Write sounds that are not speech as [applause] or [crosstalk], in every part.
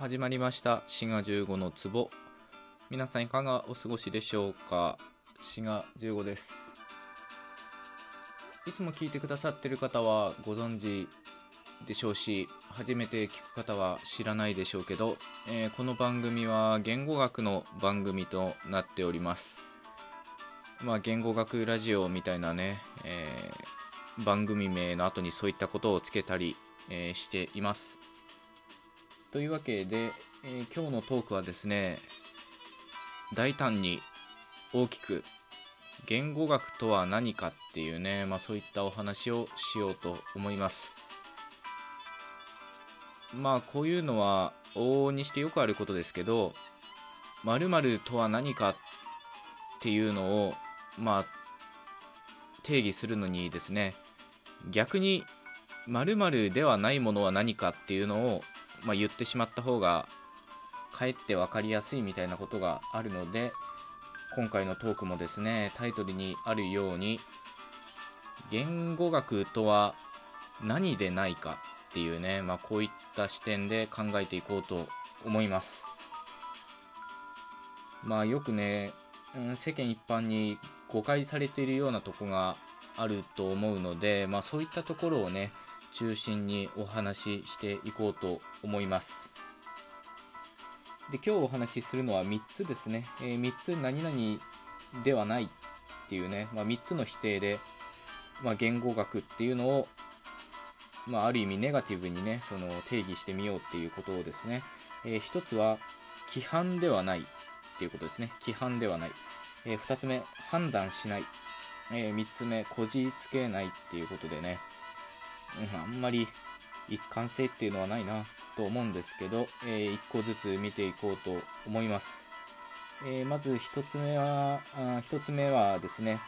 始まりました。滋賀15の壺。皆さんいかがお過ごしでしょうか？滋賀15です。いつも聞いてくださってる方はご存知でしょうし初めて聞く方は知らないでしょうけど、えー、この番組は言語学の番組となっております。まあ言語学ラジオみたいなね、えー、番組名の後にそういったことをつけたり、えー、しています。というわけで、えー、今日のトークはですね大胆に大きく言語学とは何かっていうね、まあ、そういったお話をしようと思います。まあこういうのは往々にしてよくあることですけど〇〇とは何かっていうのをまあ定義するのにですね逆に〇〇ではないものは何かっていうのをまあ、言ってしまった方がかえって分かりやすいみたいなことがあるので今回のトークもですねタイトルにあるように言語学とは何でないかっていうね、まあ、こういった視点で考えていこうと思います。まあよくね、世間一般に誤解されているようなとこがあると思うので、まあ、そういったところをね中心にお話ししていこうと思います。で今日お話しするのは3つですね、えー、3つ何々ではないっていうね、まあ、3つの否定で、まあ、言語学っていうのを、まあ、ある意味ネガティブにねその定義してみようっていうことをですね、えー、1つは規範ではないっていうことですね。規範ではない、えー、2つ目判断しない、えー、3つ目こじつけないっていうことでね。あんまり一貫性っていうのはないなと思うんですけど、えー、1個ずつ見ていこうと思います。えー、まず1つ目は、あ1つ目はですね、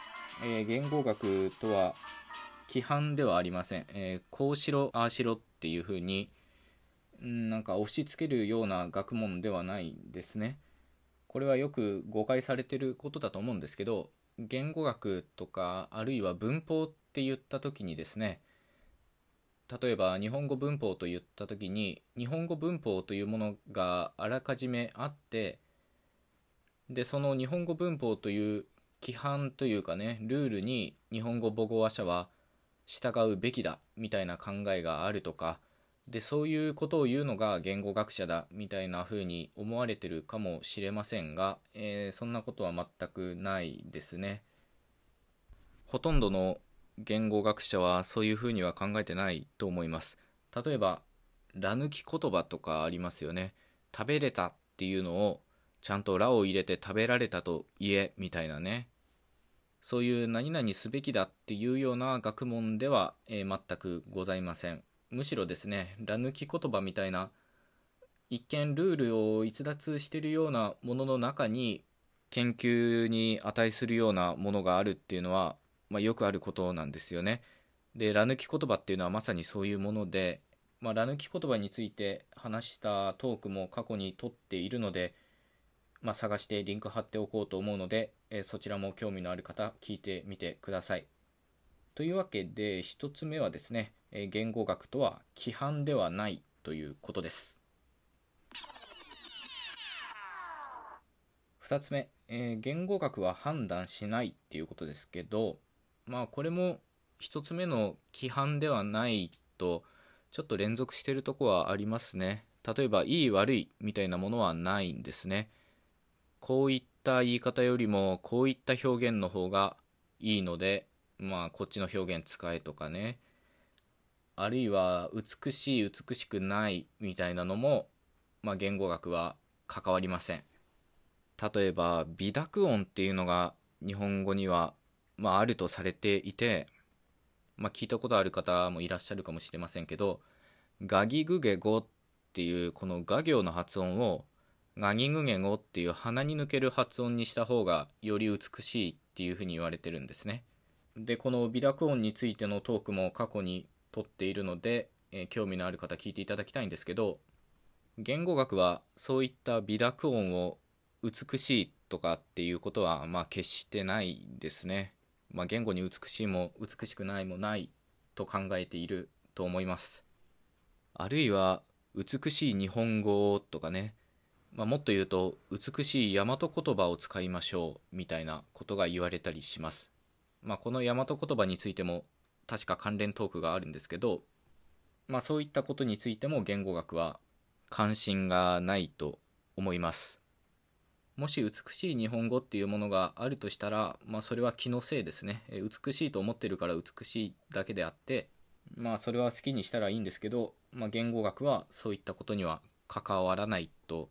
えー、言語学とは規範ではありません。えー、こうしろ、ああしろっていう風に、んなんか押し付けるような学問ではないですね。これはよく誤解されてることだと思うんですけど、言語学とかあるいは文法って言った時にですね、例えば日本語文法と言った時に日本語文法というものがあらかじめあってでその日本語文法という規範というかねルールに日本語母語話者は従うべきだみたいな考えがあるとかでそういうことを言うのが言語学者だみたいな風に思われてるかもしれませんが、えー、そんなことは全くないですね。ほとんどの言語学者はそういうふうには考えてないと思います。例えば「ら抜き言葉」とかありますよね。食べれたっていうのをちゃんと「ら」を入れて食べられたと言えみたいなね。そういう何々すべきだっていうような学問では、えー、全くございません。むしろですねら抜き言葉みたいな一見ルールを逸脱しているようなものの中に研究に値するようなものがあるっていうのはまあ、よくあることなんですよね。で、ら抜き言葉っていうのはまさにそういうもので、まあ、ら抜き言葉について話したトークも過去に撮っているので、まあ、探してリンク貼っておこうと思うので、え、そちらも興味のある方聞いてみてください。というわけで1つ目はですね、え、言語学とは規範ではないということです。2つ目、えー、言語学は判断しないっていうことですけど、まあこれも1つ目の規範ではないとちょっと連続してるとこはありますね。例えばいい悪いみたいなものはないんですね。こういった言い方よりもこういった表現の方がいいのでまあこっちの表現使えとかね。あるいは美しい美しくないみたいなのも、まあ、言語学は関わりません。例えば微濁音っていうのが日本語にはまあ、あるとされていて、まあ、聞いたことある方もいらっしゃるかもしれませんけどガギグゲゴっていうこのガ行の発音をガギグゲゴっていう鼻に抜ける発音にした方がより美しいっていうふうに言われてるんですね。でこの微濁音についてのトークも過去にとっているので、えー、興味のある方聞いていただきたいんですけど言語学はそういった微濁音を美しいとかっていうことはまあ決してないですね。まあ、言語に美しいも美しくないもないと考えていると思いますあるいは美しい日本語とかね、まあ、もっと言うと美しい大和言葉を使いましょうみたいなことが言われたりします。まあ、この大和言葉についても確か関連トークがあるんですけど、まあ、そういったことについても言語学は関心がないと思います。もし美しい日本語っていうものがあるとしたら、まあ、それは気のせいですね。美しいと思ってるから美しいだけであって、まあ、それは好きにしたらいいんですけど、まあ、言語学はそういったことには関わらないと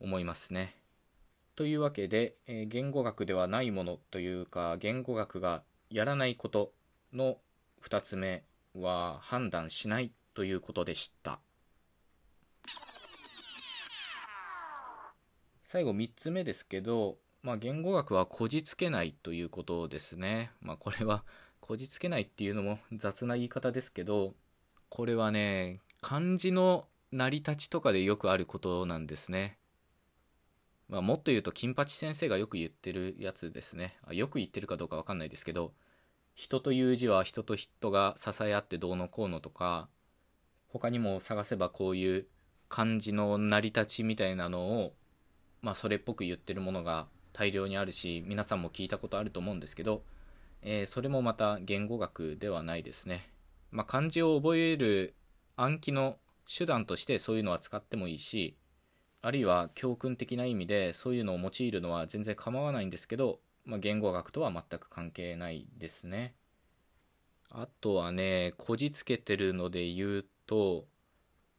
思いますね。というわけで、え、言語学ではないものというか言語学がやらないことの2つ目は判断しないということでした。最後3つ目ですけど、まあ、言語学はこじつけないということですね。まあ、これはこじつけないっていうのも雑な言い方ですけど、これはね、漢字の成り立ちとかでよくあることなんですね。まあ、もっと言うと金八先生がよく言ってるやつですねあよく言ってるかどうかわかんないですけど人という字は人と人が支え合ってどうのこうのとか他にも探せばこういう漢字の成り立ちみたいなのをまあそれっぽく言ってるものが大量にあるし皆さんも聞いたことあると思うんですけど、えー、それもまた言語学ではないですね、まあ、漢字を覚える暗記の手段としてそういうのは使ってもいいしあるいは教訓的な意味でそういうのを用いるのは全然構わないんですけど、まあ、言語学とは全く関係ないですね。あとはね、こじつけてるので言うと、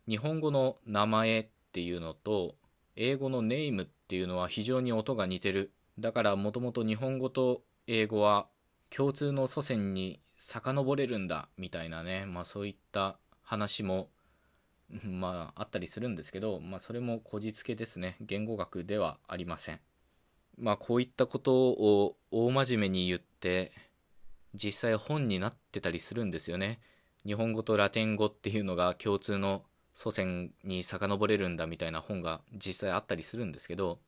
日本語の名前っていうのと、英語のネームっていうのは非常に音が似てる。だからもともと日本語と英語は共通の祖先に遡れるんだみたいなね、まあそういった話も [laughs] まああったりするんですけど、まあ、それもこじつけですね。言語学ではありません。まあこういったことを大真面目に言って実際本になってたりするんですよね。日本語とラテン語っていうのが共通の祖先に遡れるんだみたいな本が実際あったりするんですけど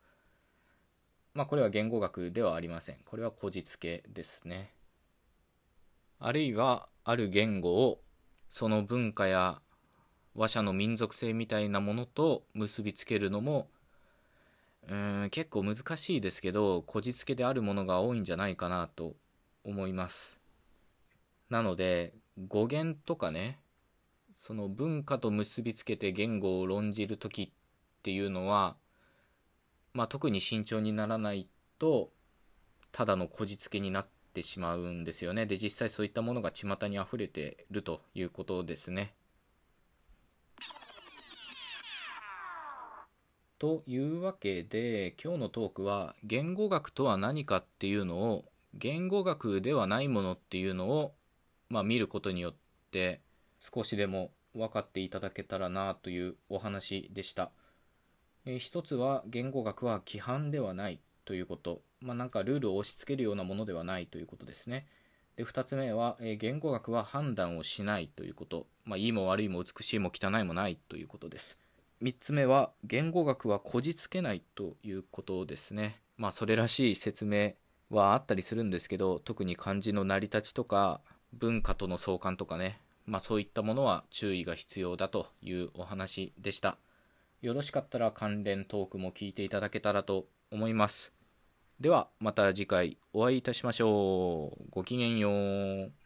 まあこれは言語学ではありません。これはこじつけですね。あるいはある言語をその文化や話者の民族性みたいなものと結びつけるのもうん結構難しいですけどこじつけであるものが多いんじゃないかなと思います。なので語源とかねその文化と結びつけて言語を論じる時っていうのは、まあ、特に慎重にならないとただのこじつけになってしまうんですよね。で実際そういったものが巷にあふれてるということですね。というわけで今日のトークは言語学とは何かっていうのを言語学ではないものっていうのを、まあ、見ることによって少しでも分かっていただけたらなというお話でした。え一つは言語学は規範ではないということ、まあ、なんかルールを押し付けるようなものではないということですね。で2つ目は、え言語学は判断をしないということ、まあ、いいも悪いも美しいも汚いもないということです。3つ目は言語学はこじつけないということですねまあそれらしい説明はあったりするんですけど特に漢字の成り立ちとか文化との相関とかねまあそういったものは注意が必要だというお話でした。よろしかったら関連トークも聞いていただけたらと思います。ではまた次回お会いいたしましょう。ごきげんよう。